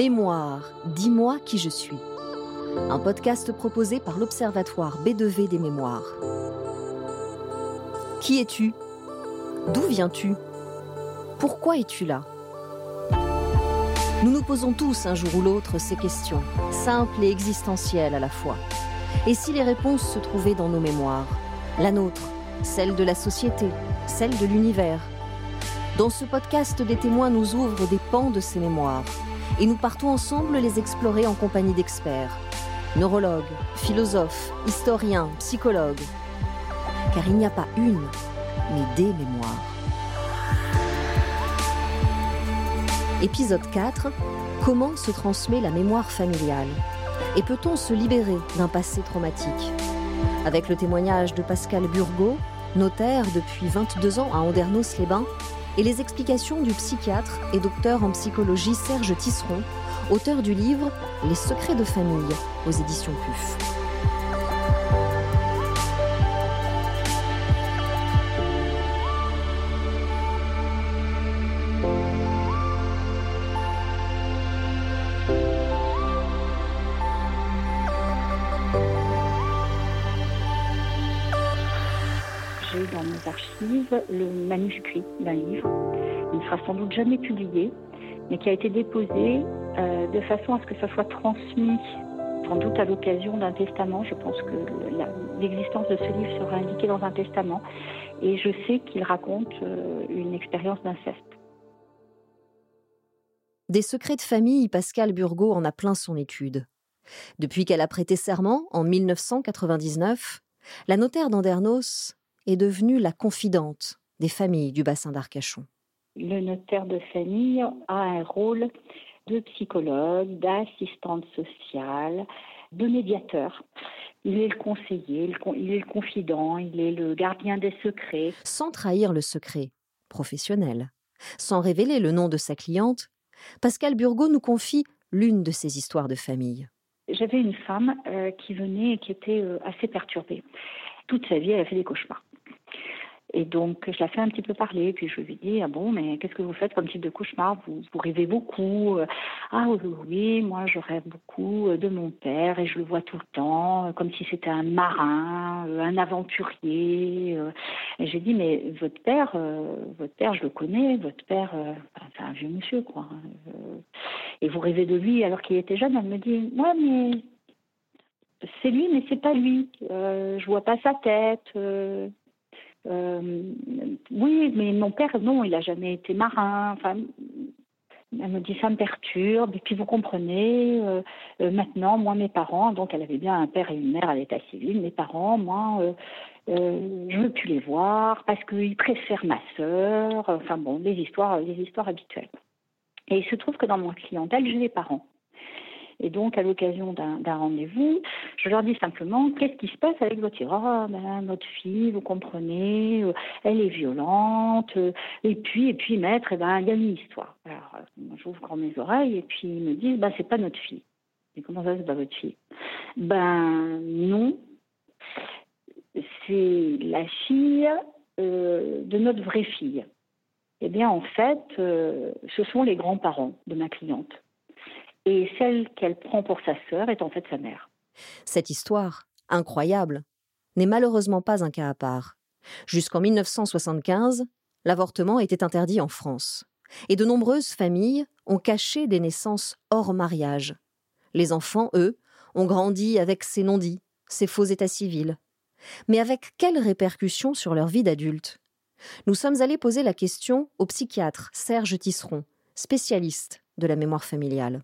Mémoire, dis-moi qui je suis. Un podcast proposé par l'Observatoire B2V des mémoires. Qui es-tu? D'où viens-tu? Pourquoi es-tu là? Nous nous posons tous un jour ou l'autre ces questions, simples et existentielles à la fois. Et si les réponses se trouvaient dans nos mémoires? La nôtre, celle de la société, celle de l'univers. Dans ce podcast, des témoins nous ouvrent des pans de ces mémoires et nous partons ensemble les explorer en compagnie d'experts, neurologues, philosophes, historiens, psychologues. Car il n'y a pas une, mais des mémoires. Épisode 4. Comment se transmet la mémoire familiale? Et peut-on se libérer d'un passé traumatique? Avec le témoignage de Pascal Burgot, notaire depuis 22 ans à Andernos-les-Bains, et les explications du psychiatre et docteur en psychologie Serge Tisseron, auteur du livre Les secrets de famille aux éditions PUF. Dans mes archives le manuscrit d'un livre. Il ne sera sans doute jamais publié, mais qui a été déposé euh, de façon à ce que ça soit transmis, sans doute à l'occasion d'un testament. Je pense que l'existence de ce livre sera indiquée dans un testament. Et je sais qu'il raconte euh, une expérience d'inceste. Des secrets de famille, Pascal Burgot en a plein son étude. Depuis qu'elle a prêté serment en 1999, la notaire d'Andernos est devenue la confidente des familles du bassin d'Arcachon. Le notaire de famille a un rôle de psychologue, d'assistante sociale, de médiateur. Il est le conseiller, il est le confident, il est le gardien des secrets. Sans trahir le secret professionnel, sans révéler le nom de sa cliente, Pascal Burgot nous confie l'une de ses histoires de famille. J'avais une femme euh, qui venait et qui était euh, assez perturbée. Toute sa vie, elle a fait des cauchemars. Et donc, je la fais un petit peu parler, puis je lui dis, ah bon, mais qu'est-ce que vous faites comme type de cauchemar? Vous, rêvez beaucoup Ah oui, moi je rêve beaucoup de mon père et je le vois tout le temps, comme si c'était un marin, un aventurier. Et j'ai dit, mais votre père, votre père, je le connais, votre père, c'est un vieux monsieur, quoi. Et vous rêvez de lui alors qu'il était jeune? Elle me dit, ouais, mais c'est lui, mais c'est pas lui. Euh, je vois pas sa tête. Euh, euh, oui, mais mon père, non, il a jamais été marin. Enfin, elle me dit ça me perturbe. Et puis vous comprenez, euh, euh, maintenant, moi, mes parents, donc elle avait bien un père et une mère à l'état civil. Mes parents, moi, je veux plus les voir parce qu'ils préfèrent ma sœur. Enfin bon, des histoires, des histoires habituelles. Et il se trouve que dans mon clientèle, j'ai les parents. Et donc, à l'occasion d'un rendez-vous, je leur dis simplement qu'est-ce qui se passe avec votre fille oh, ben, notre fille, vous comprenez, euh, elle est violente. Euh, et puis, et puis, maître, eh ben, il y a une histoire. Alors, euh, j'ouvre grand mes oreilles et puis ils me disent, ben, c'est pas notre fille. Et comment ça, c'est pas votre fille? Ben, non. C'est la fille de notre vraie fille. Eh bien, en fait, ce sont les grands-parents de ma cliente et celle qu'elle prend pour sa sœur est en fait sa mère. Cette histoire, incroyable, n'est malheureusement pas un cas à part. Jusqu'en 1975, l'avortement était interdit en France, et de nombreuses familles ont caché des naissances hors mariage. Les enfants, eux, ont grandi avec ces non-dits, ces faux états civils. Mais avec quelles répercussions sur leur vie d'adulte? Nous sommes allés poser la question au psychiatre Serge Tisseron, spécialiste de la mémoire familiale.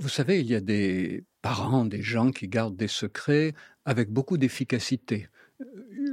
Vous savez, il y a des parents, des gens qui gardent des secrets avec beaucoup d'efficacité.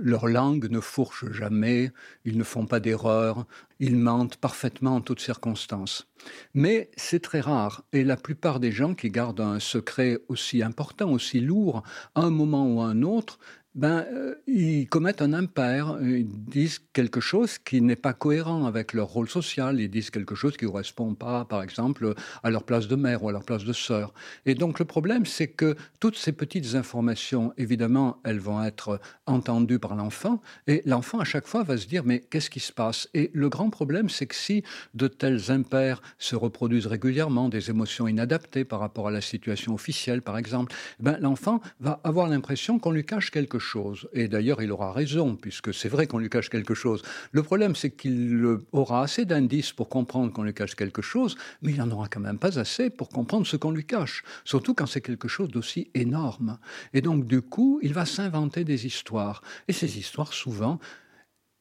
Leur langue ne fourche jamais, ils ne font pas d'erreurs, ils mentent parfaitement en toutes circonstances. Mais c'est très rare, et la plupart des gens qui gardent un secret aussi important, aussi lourd, à un moment ou à un autre, ben, euh, ils commettent un impair. Ils disent quelque chose qui n'est pas cohérent avec leur rôle social. Ils disent quelque chose qui ne correspond pas, par exemple, à leur place de mère ou à leur place de sœur. Et donc le problème, c'est que toutes ces petites informations, évidemment, elles vont être entendues par l'enfant. Et l'enfant, à chaque fois, va se dire, mais qu'est-ce qui se passe? Et le grand problème, c'est que si de tels impairs se reproduisent régulièrement, des émotions inadaptées par rapport à la situation officielle, par exemple, ben, l'enfant va avoir l'impression qu'on lui cache quelque chose. Et d'ailleurs, il aura raison, puisque c'est vrai qu'on lui cache quelque chose. Le problème, c'est qu'il aura assez d'indices pour comprendre qu'on lui cache quelque chose, mais il n'en aura quand même pas assez pour comprendre ce qu'on lui cache, surtout quand c'est quelque chose d'aussi énorme. Et donc, du coup, il va s'inventer des histoires. Et ces histoires, souvent,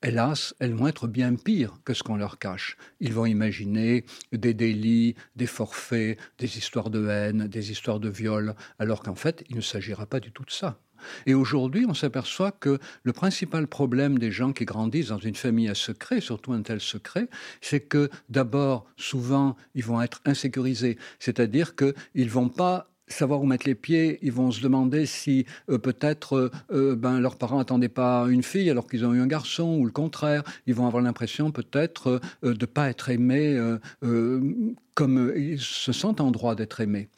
hélas, elles vont être bien pires que ce qu'on leur cache. Ils vont imaginer des délits, des forfaits, des histoires de haine, des histoires de viol, alors qu'en fait, il ne s'agira pas du tout de ça. Et aujourd'hui, on s'aperçoit que le principal problème des gens qui grandissent dans une famille à secret, surtout un tel secret, c'est que d'abord, souvent, ils vont être insécurisés. C'est-à-dire qu'ils ne vont pas savoir où mettre les pieds, ils vont se demander si euh, peut-être euh, euh, ben, leurs parents n'attendaient pas une fille alors qu'ils ont eu un garçon, ou le contraire. Ils vont avoir l'impression peut-être de ne pas être aimés comme ils se sentent en droit d'être aimés.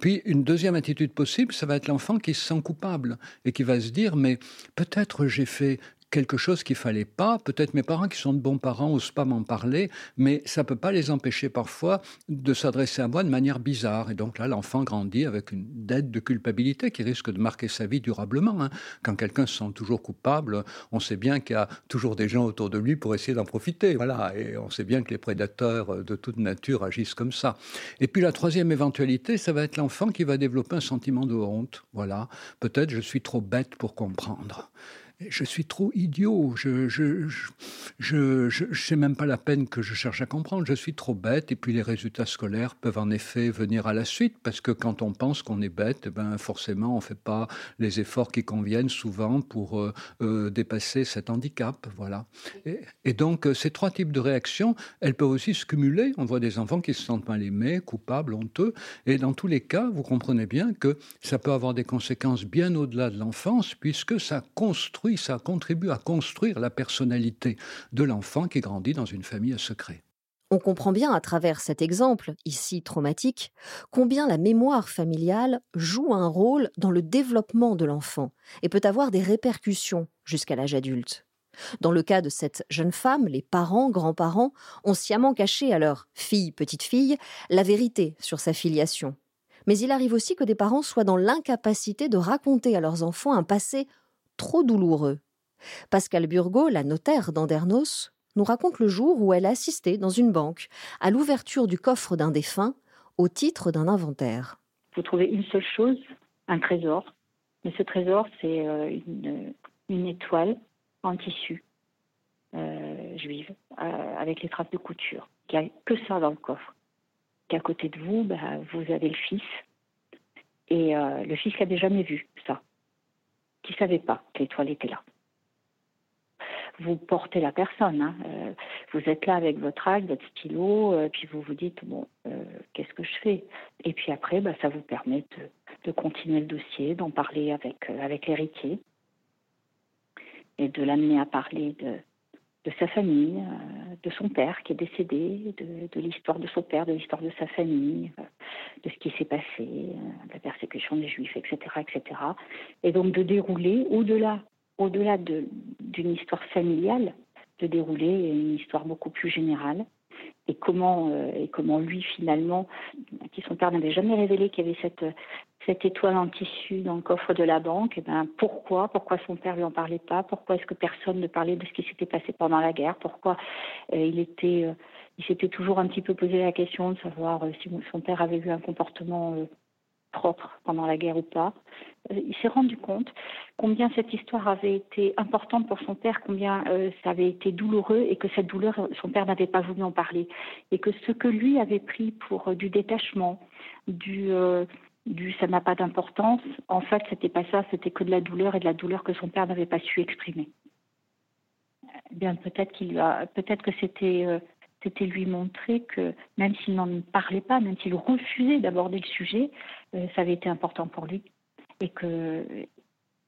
Puis une deuxième attitude possible, ça va être l'enfant qui se sent coupable et qui va se dire mais peut-être j'ai fait quelque chose qu'il fallait pas. Peut-être mes parents qui sont de bons parents n'osent pas m'en parler, mais ça peut pas les empêcher parfois de s'adresser à moi de manière bizarre. Et donc là, l'enfant grandit avec une dette de culpabilité qui risque de marquer sa vie durablement. Hein. Quand quelqu'un se sent toujours coupable, on sait bien qu'il y a toujours des gens autour de lui pour essayer d'en profiter. Voilà, et on sait bien que les prédateurs de toute nature agissent comme ça. Et puis la troisième éventualité, ça va être l'enfant qui va développer un sentiment de honte. Voilà, peut-être je suis trop bête pour comprendre je suis trop idiot, je je, je, je, sais même pas la peine que je cherche à comprendre, je suis trop bête, et puis les résultats scolaires peuvent en effet venir à la suite, parce que quand on pense qu'on est bête, eh ben forcément on fait pas les efforts qui conviennent souvent pour euh, euh, dépasser cet handicap, voilà. Et, donc euh, ces trois types de réactions, elles peuvent aussi se cumuler, on voit des enfants qui se sentent mal aimés, coupables, honteux, et dans tous les cas, vous comprenez bien que ça peut avoir des conséquences bien au-delà de l'enfance, puisque ça construit ça contribue à construire la personnalité de l'enfant qui grandit dans une famille à secret. On comprend bien à travers cet exemple, ici traumatique, combien la mémoire familiale joue un rôle dans le développement de l'enfant et peut avoir des répercussions jusqu'à l'âge adulte. Dans le cas de cette jeune femme, les parents, grands-parents ont sciemment caché à leur fille, petite-fille, la vérité sur sa filiation. Mais il arrive aussi que des parents soient dans l'incapacité de raconter à leurs enfants un passé trop douloureux. Pascal Burgot, la notaire d'Andernos, nous raconte le jour où elle a assisté dans une banque à l'ouverture du coffre d'un défunt au titre d'un inventaire. Vous trouvez une seule chose, un trésor. Mais ce trésor, c'est euh, une, étoile en tissu euh, juive euh, avec les traces de couture. Il n'y a que ça dans le coffre. Qu'à côté de vous, bah, vous avez le fils. Et le fils n'avait jamais vu qui ne savait pas que l'étoile était là. Vous portez la personne, hein. euh, vous êtes là avec votre acte, votre stylo, euh, puis vous vous dites bon, euh, qu'est-ce que je fais? Et puis après, bah, ça vous permet de, continuer le dossier, d'en parler avec avec l'héritier et de l'amener à parler de, de sa famille, de son père qui est décédé, de, l'histoire de son père, de l'histoire de sa famille, de ce qui s'est passé, de la persécution des juifs, etc., etc. Et donc de dérouler au-delà, au-delà d'une histoire familiale, de dérouler une histoire beaucoup plus générale. Et comment, euh, et comment lui finalement, qui son père n'avait jamais révélé qu'il y avait cette, cette étoile en tissu dans le coffre de la banque, et ben pourquoi Pourquoi son père lui en parlait pas Pourquoi est-ce que personne ne parlait de ce qui s'était passé pendant la guerre Pourquoi euh, il était, euh, il s'était toujours un petit peu posé la question de savoir si son père avait eu un comportement propre pendant la guerre ou pas. Euh, il s'est rendu compte combien cette histoire avait été importante pour son père, combien euh, ça avait été douloureux et que cette douleur, son père n'avait pas voulu en parler. Et que ce que lui avait pris pour euh, du détachement, du, ça n'a pas d'importance, en fait, c'était pas ça, c'était que de la douleur et de la douleur que son père n'avait pas su exprimer. Eh bien, peut-être qu'il a, peut-être que c'était c'était lui montrer que même s'il n'en parlait pas, même s'il refusait d'aborder le sujet, euh, ça avait été important pour lui et que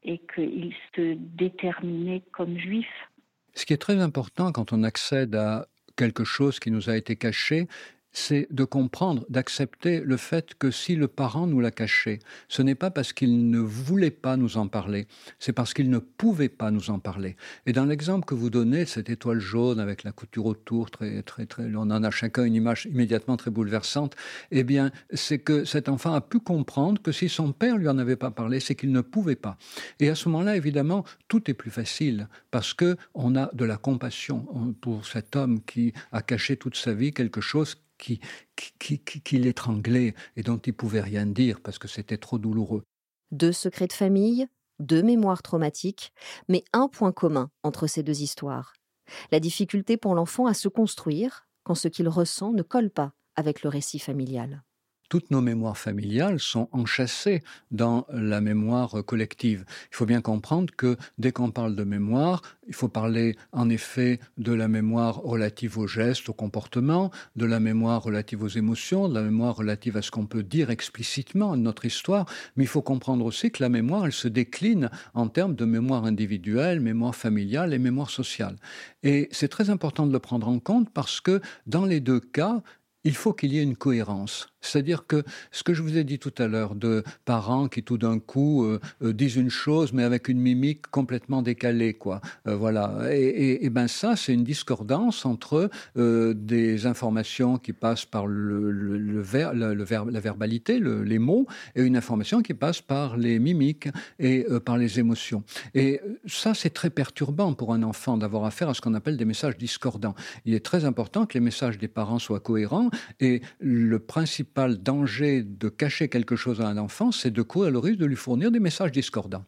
et qu'il se déterminait comme juif. Ce qui est très important quand on accède à quelque chose qui nous a été caché, c'est de comprendre, d'accepter le fait que si le parent nous l'a caché, ce n'est pas parce qu'il ne voulait pas nous en parler, c'est parce qu'il ne pouvait pas nous en parler. Et dans l'exemple que vous donnez, cette étoile jaune avec la couture autour, très, très, très, on en a chacun une image immédiatement très bouleversante, eh bien, c'est que cet enfant a pu comprendre que si son père lui en avait pas parlé, c'est qu'il ne pouvait pas. Et à ce moment-là, évidemment, tout est plus facile parce que on a de la compassion pour cet homme qui a caché toute sa vie quelque chose qui, l'étranglait et dont il pouvait rien dire parce que c'était trop douloureux. Deux secrets de famille, deux mémoires traumatiques, mais un point commun entre ces deux histoires. La difficulté pour l'enfant à se construire quand ce qu'il ressent ne colle pas avec le récit familial toutes nos mémoires familiales sont enchâssées dans la mémoire collective. Il faut bien comprendre que dès qu'on parle de mémoire, il faut parler en effet de la mémoire relative aux gestes, au comportement, de la mémoire relative aux émotions, de la mémoire relative à ce qu'on peut dire explicitement de notre histoire, mais il faut comprendre aussi que la mémoire, elle se décline en termes de mémoire individuelle, mémoire familiale et mémoire sociale. Et c'est très important de le prendre en compte parce que dans les deux cas, il faut qu'il y ait une cohérence. C'est-à-dire que ce que je vous ai dit tout à l'heure de parents qui tout d'un coup euh, euh, disent une chose mais avec une mimique complètement décalée, quoi. Euh, voilà. Et, et, ben ça, c'est une discordance entre des informations qui passent par le, le, la verbalité, les mots, et une information qui passe par les mimiques et par les émotions. Et ça, c'est très perturbant pour un enfant d'avoir affaire à ce qu'on appelle des messages discordants. Il est très important que les messages des parents soient cohérents et le principe danger de cacher quelque chose à un enfant, c'est de courir le risque de lui fournir des messages discordants.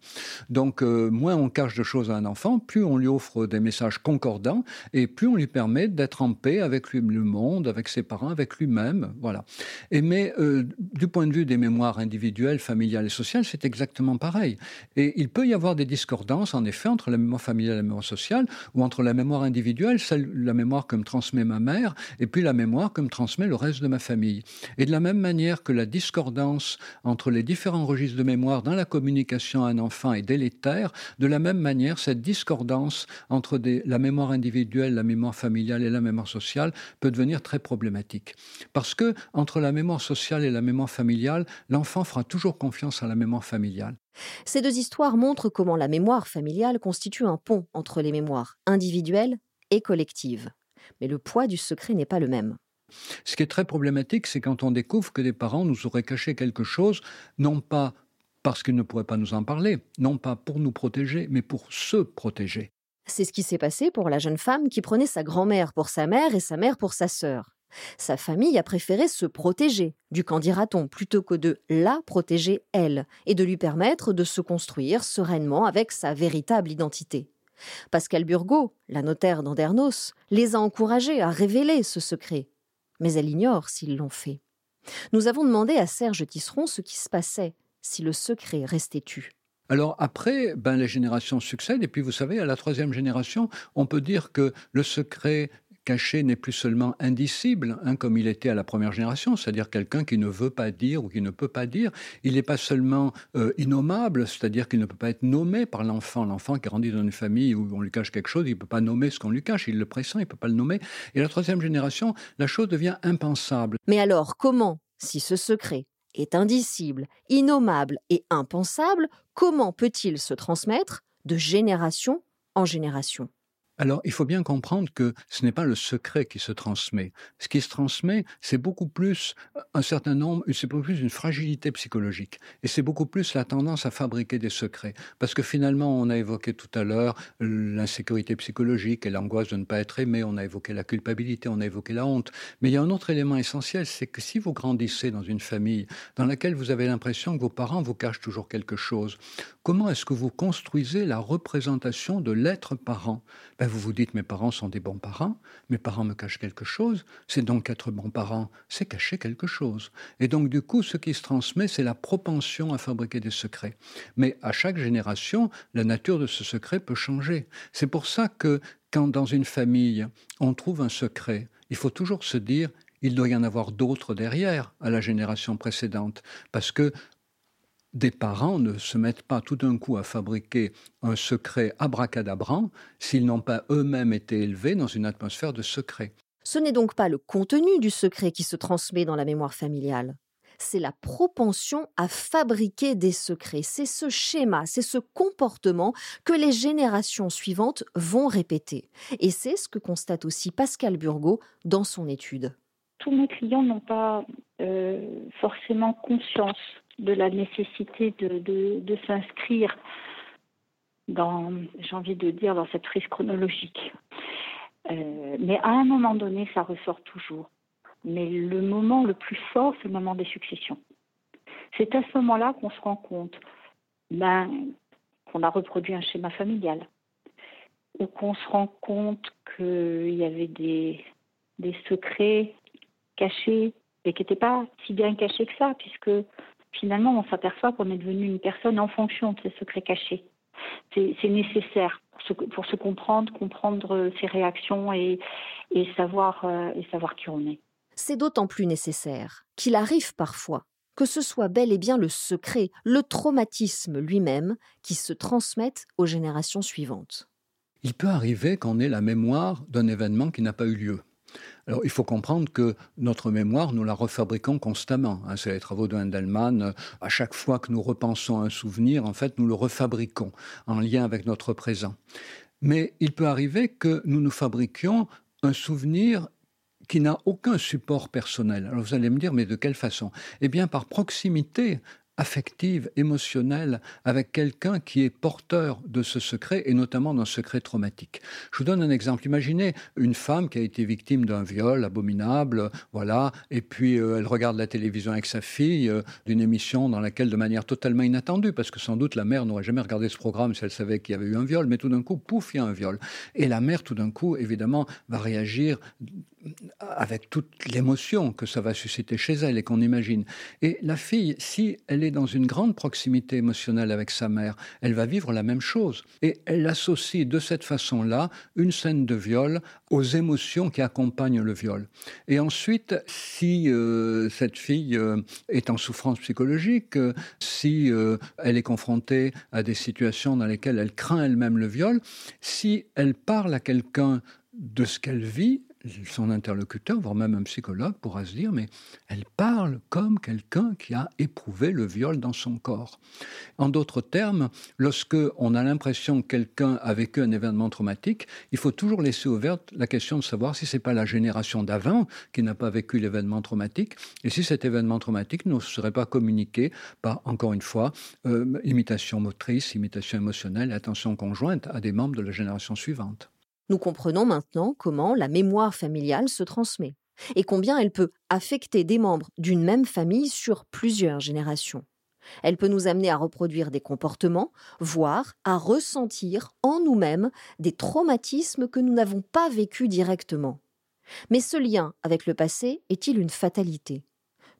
Donc, euh, moins on cache de choses à un enfant, plus on lui offre des messages concordants et plus on lui permet d'être en paix avec le monde, avec ses parents, avec lui-même. Voilà. Mais euh, du point de vue des mémoires individuelles, familiales et sociales, c'est exactement pareil. Et il peut y avoir des discordances, en effet, entre la mémoire familiale et la mémoire sociale, ou entre la mémoire individuelle, celle, la mémoire que me transmet ma mère, et puis la mémoire que me transmet le reste de ma famille. Et de la même manière que la discordance entre les différents registres de mémoire dans la communication à un enfant est délétère, de la même manière, cette discordance entre la mémoire individuelle, la mémoire familiale et la mémoire sociale peut devenir très problématique. Parce que entre la mémoire sociale et la mémoire familiale, l'enfant fera toujours confiance à la mémoire familiale. Ces deux histoires montrent comment la mémoire familiale constitue un pont entre les mémoires individuelles et collectives. Mais le poids du secret n'est pas le même. Ce qui est très problématique, c'est quand on découvre que des parents nous auraient caché quelque chose, non pas parce qu'ils ne pourraient pas nous en parler, non pas pour nous protéger, mais pour se protéger. C'est ce qui s'est passé pour la jeune femme qui prenait sa grand-mère pour sa mère et sa mère pour sa sœur. Sa famille a préféré se protéger du candidaton plutôt que de la protéger elle et de lui permettre de se construire sereinement avec sa véritable identité. Pascal Burgot, la notaire d'Andernos, les a encouragés à révéler ce secret mais elle ignore s'ils l'ont fait. Nous avons demandé à Serge Tisseron ce qui se passait si le secret restait tu. Alors après, ben, les générations succèdent, et puis vous savez, à la troisième génération, on peut dire que le secret caché n'est plus seulement indicible, hein, comme il était à la première génération, c'est-à-dire quelqu'un qui ne veut pas dire ou qui ne peut pas dire. Il n'est pas seulement euh, innommable, c'est-à-dire qu'il ne peut pas être nommé par l'enfant. L'enfant qui grandit dans une famille où on lui cache quelque chose, il ne peut pas nommer ce qu'on lui cache, il le pressent, il ne peut pas le nommer. Et la troisième génération, la chose devient impensable. Mais alors, comment, si ce secret est indicible, innommable et impensable, comment peut-il se transmettre de génération en génération? Alors, il faut bien comprendre que ce n'est pas le secret qui se transmet. Ce qui se transmet, c'est beaucoup plus un certain nombre, c'est beaucoup plus une fragilité psychologique. Et c'est beaucoup plus la tendance à fabriquer des secrets. Parce que finalement, on a évoqué tout à l'heure l'insécurité psychologique et l'angoisse de ne pas être aimé, on a évoqué la culpabilité, on a évoqué la honte. Mais il y a un autre élément essentiel, c'est que si vous grandissez dans une famille dans laquelle vous avez l'impression que vos parents vous cachent toujours quelque chose, comment est-ce que vous construisez la représentation de l'être parent? Ben, vous vous dites mes parents sont des bons parents, mes parents me cachent quelque chose, c'est donc être bon parent, c'est cacher quelque chose. Et donc du coup, ce qui se transmet, c'est la propension à fabriquer des secrets. Mais à chaque génération, la nature de ce secret peut changer. C'est pour ça que quand dans une famille, on trouve un secret, il faut toujours se dire, il doit y en avoir d'autres derrière à la génération précédente, parce que des parents ne se mettent pas tout d'un coup à fabriquer un secret abracadabrant s'ils n'ont pas eux-mêmes été élevés dans une atmosphère de secret. Ce n'est donc pas le contenu du secret qui se transmet dans la mémoire familiale, c'est la propension à fabriquer des secrets, c'est ce schéma, c'est ce comportement que les générations suivantes vont répéter. Et c'est ce que constate aussi Pascal Burgot dans son étude. Tous mes clients n'ont pas euh, forcément conscience de la nécessité de, s'inscrire dans, j'ai envie de dire, dans cette frise chronologique. Euh, mais à un moment donné, ça ressort toujours. Mais le moment le plus fort, c'est le moment des successions. C'est à ce moment-là qu'on se rend compte ben, qu'on a reproduit un schéma familial, ou qu'on se rend compte qu'il y avait des, des secrets cachés, mais qui n'étaient pas si bien cachés que ça, puisque finalement, on s'aperçoit qu'on est devenu une personne en fonction de ces secrets cachés. C'est nécessaire pour se, pour se, comprendre, comprendre ses réactions et, et, savoir, euh, et savoir qui on est. C'est d'autant plus nécessaire qu'il arrive parfois que ce soit bel et bien le secret, le traumatisme lui-même qui se transmette aux générations suivantes. Il peut arriver qu'on ait la mémoire d'un événement qui n'a pas eu lieu. Alors, il faut comprendre que notre mémoire, nous la refabriquons constamment. Hein. C'est les travaux de Hendelman. À chaque fois que nous repensons un souvenir, en fait, nous le refabriquons en lien avec notre présent. Mais il peut arriver que nous nous fabriquions un souvenir qui n'a aucun support personnel. Alors vous allez me dire, mais de quelle façon? Eh bien, par proximité affective, émotionnelle avec quelqu'un qui est porteur de ce secret et notamment d'un secret traumatique. Je vous donne un exemple. Imaginez une femme qui a été victime d'un viol abominable, voilà, et puis euh, elle regarde la télévision avec sa fille, euh, d'une émission dans laquelle, de manière totalement inattendue, parce que sans doute la mère n'aurait jamais regardé ce programme si elle savait qu'il y avait eu un viol, mais tout d'un coup, pouf, il y a un viol. Et la mère, tout d'un coup, évidemment, va réagir avec toute l'émotion que ça va susciter chez elle et qu'on imagine. Et la fille, si elle est dans une grande proximité émotionnelle avec sa mère, elle va vivre la même chose. Et elle associe de cette façon-là une scène de viol aux émotions qui accompagnent le viol. Et ensuite, si euh, cette fille euh, est en souffrance psychologique, euh, si elle est confrontée à des situations dans lesquelles elle craint elle-même le viol, si elle parle à quelqu'un de ce qu'elle vit, son interlocuteur, voire même un psychologue, pourra se dire, mais elle parle comme quelqu'un qui a éprouvé le viol dans son corps. En d'autres termes, lorsque on a l'impression que quelqu'un a vécu un événement traumatique, il faut toujours laisser ouverte la question de savoir si c'est pas la génération d'avant qui n'a pas vécu l'événement traumatique, et si cet événement traumatique ne serait pas communiqué par, encore une fois, euh, imitation motrice, imitation émotionnelle, attention conjointe à des membres de la génération suivante. Nous comprenons maintenant comment la mémoire familiale se transmet et combien elle peut affecter des membres d'une même famille sur plusieurs générations. Elle peut nous amener à reproduire des comportements, voire à ressentir en nous-mêmes des traumatismes que nous n'avons pas vécus directement. Mais ce lien avec le passé est-il une fatalité?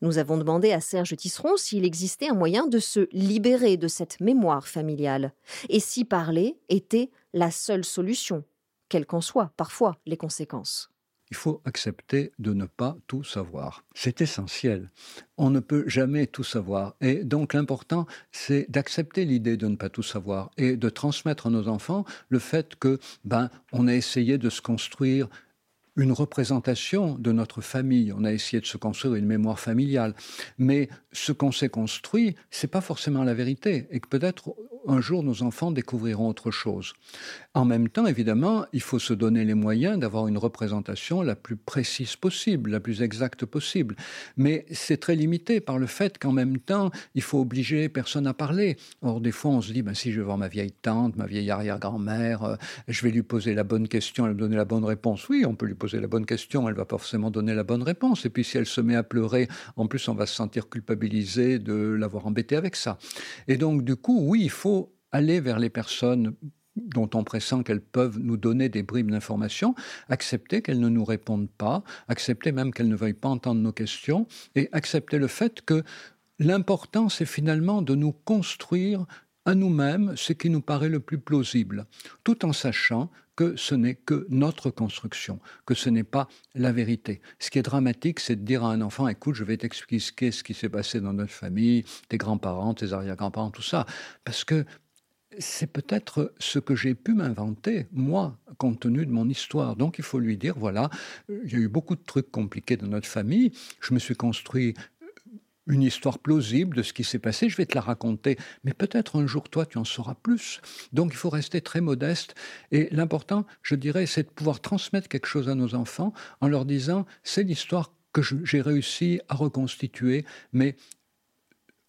Nous avons demandé à Serge Tisseron s'il existait un moyen de se libérer de cette mémoire familiale, et si parler était la seule solution quelles qu'en soient parfois les conséquences. Il faut accepter de ne pas tout savoir. C'est essentiel. On ne peut jamais tout savoir. Et donc l'important, c'est d'accepter l'idée de ne pas tout savoir et de transmettre à nos enfants le fait que, ben, on a essayé de se construire une représentation de notre famille. On a essayé de se construire une mémoire familiale. Mais ce qu'on s'est construit, c'est pas forcément la vérité. Et que peut-être un jour nos enfants découvriront autre chose. En même temps, évidemment, il faut se donner les moyens d'avoir une représentation la plus précise possible, la plus exacte possible. Mais c'est très limité par le fait qu'en même temps, il faut obliger personne à parler. Or, des fois, on se dit, ben, si je vais voir ma vieille tante, ma vieille arrière-grand-mère, euh, je vais lui poser la bonne question, elle me donner la bonne réponse. Oui, on peut lui poser la bonne question, elle va pas forcément donner la bonne réponse. Et puis, si elle se met à pleurer, en plus, on va se sentir culpabilisé de l'avoir embêté avec ça. Et donc, du coup, oui, il faut aller vers les personnes dont on pressent qu'elles peuvent nous donner des bribes d'informations, accepter qu'elles ne nous répondent pas, accepter même qu'elles ne veuillent pas entendre nos questions, et accepter le fait que l'important, c'est finalement de nous construire à nous-mêmes ce qui nous paraît le plus plausible, tout en sachant que ce n'est que notre construction, que ce n'est pas la vérité. Ce qui est dramatique, c'est de dire à un enfant, écoute, je vais t'expliquer ce qui s'est passé dans notre famille, tes grands-parents, tes arrière-grands-parents, tout ça, parce que c'est peut-être ce que j'ai pu m'inventer, moi, compte tenu de mon histoire. Donc il faut lui dire, voilà, il y a eu beaucoup de trucs compliqués dans notre famille, je me suis construit une histoire plausible de ce qui s'est passé, je vais te la raconter, mais peut-être un jour toi tu en sauras plus. Donc il faut rester très modeste et l'important, je dirais, c'est de pouvoir transmettre quelque chose à nos enfants en leur disant c'est l'histoire que j'ai réussi à reconstituer, mais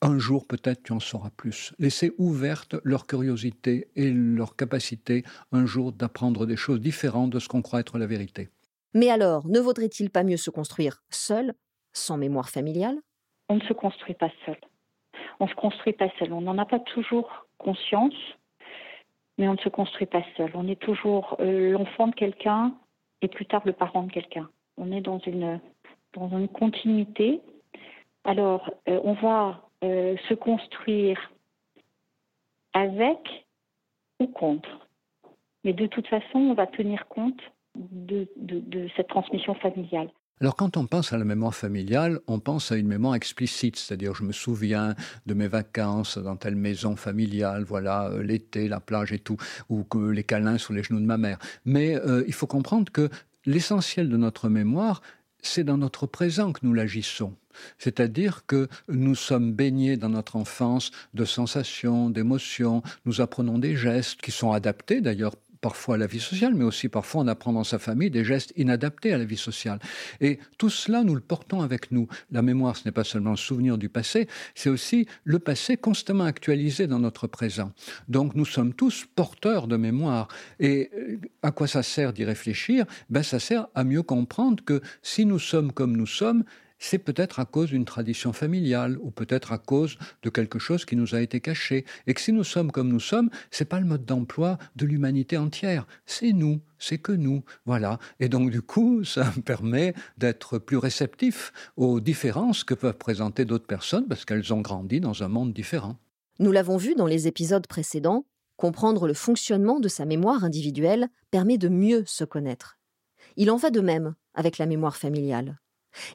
un jour peut-être tu en sauras plus. Laisser ouverte leur curiosité et leur capacité un jour d'apprendre des choses différentes de ce qu'on croit être la vérité. Mais alors, ne vaudrait-il pas mieux se construire seul, sans mémoire familiale? On ne se construit pas seul. On ne se construit pas seul. On n'en a pas toujours conscience, mais on ne se construit pas seul. On est toujours euh, l'enfant de quelqu'un et plus tard le parent de quelqu'un. On est dans une, continuité. Alors, euh, on va euh, se construire avec ou contre. Mais de toute façon, on va tenir compte de, cette transmission familiale. Alors quand on pense à la mémoire familiale, on pense à une mémoire explicite, c'est-à-dire je me souviens de mes vacances dans telle maison familiale, voilà, euh, l'été, la plage et tout, ou que les câlins sur les genoux de ma mère. Mais euh, il faut comprendre que l'essentiel de notre mémoire, c'est dans notre présent que nous l'agissons. C'est-à-dire que nous sommes baignés dans notre enfance de sensations, d'émotions, nous apprenons des gestes qui sont adaptés d'ailleurs parfois à la vie sociale, mais aussi parfois on apprend dans sa famille des gestes inadaptés à la vie sociale. Et tout cela, nous le portons avec nous. La mémoire, ce n'est pas seulement le souvenir du passé, c'est aussi le passé constamment actualisé dans notre présent. Donc nous sommes tous porteurs de mémoire. Et euh, à quoi ça sert d'y réfléchir? Ben, Ça sert à mieux comprendre que si nous sommes comme nous sommes, c'est peut-être à cause d'une tradition familiale ou peut-être à cause de quelque chose qui nous a été caché. Et que si nous sommes comme nous sommes, c'est pas le mode d'emploi de l'humanité entière. C'est nous, c'est que nous. Voilà. Et donc, du coup, ça me permet d'être plus réceptif aux différences que peuvent présenter d'autres personnes parce qu'elles ont grandi dans un monde différent. Nous l'avons vu dans les épisodes précédents, comprendre le fonctionnement de sa mémoire individuelle permet de mieux se connaître. Il en va de même avec la mémoire familiale.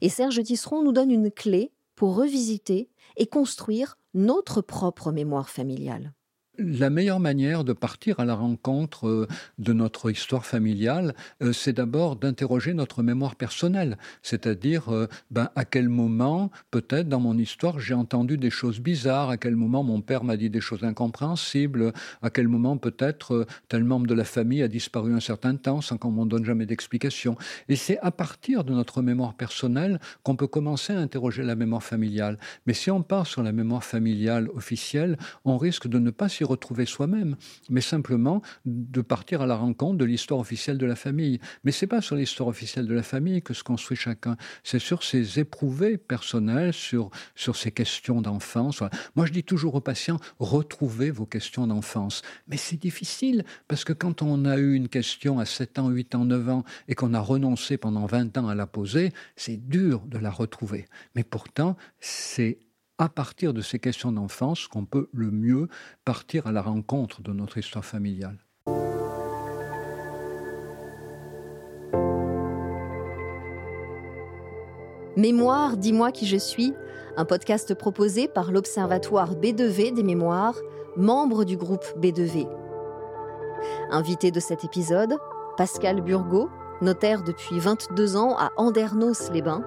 Et Serge Tisseron nous donne une clé pour revisiter et construire notre propre mémoire familiale. La meilleure manière de partir à la rencontre euh, de notre histoire familiale, euh, c'est d'abord d'interroger notre mémoire personnelle, c'est-à-dire euh, ben, à quel moment, peut-être dans mon histoire, j'ai entendu des choses bizarres, à quel moment mon père m'a dit des choses incompréhensibles, à quel moment peut-être tel membre de la famille a disparu un certain temps sans qu'on m'en donne jamais d'explication. Et c'est à partir de notre mémoire personnelle qu'on peut commencer à interroger la mémoire familiale. Mais si on part sur la mémoire familiale officielle, on risque de ne pas s'y retrouver soi-même, mais simplement de partir à la rencontre de l'histoire officielle de la famille. Mais c'est pas sur l'histoire officielle de la famille que se construit chacun, c'est sur ses éprouvés personnels, sur, sur ses questions d'enfance. Moi, je dis toujours aux patients, retrouvez vos questions d'enfance. Mais c'est difficile, parce que quand on a eu une question à 7 ans, 8 ans, 9 ans, et qu'on a renoncé pendant 20 ans à la poser, c'est dur de la retrouver. Mais pourtant, c'est à partir de ces questions d'enfance qu'on peut le mieux partir à la rencontre de notre histoire familiale. Mémoire, dis-moi qui je suis, un podcast proposé par l'Observatoire B2V des mémoires, membre du groupe B2V. Invité de cet épisode, Pascal Burgot, notaire depuis 22 ans à Andernos-les-Bains,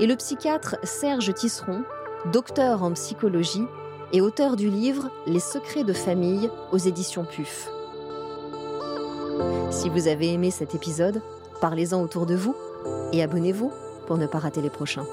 et le psychiatre Serge Tisseron, docteur en psychologie et auteur du livre Les secrets de famille aux éditions PUF. Si vous avez aimé cet épisode, parlez-en autour de vous et abonnez-vous pour ne pas rater les prochains.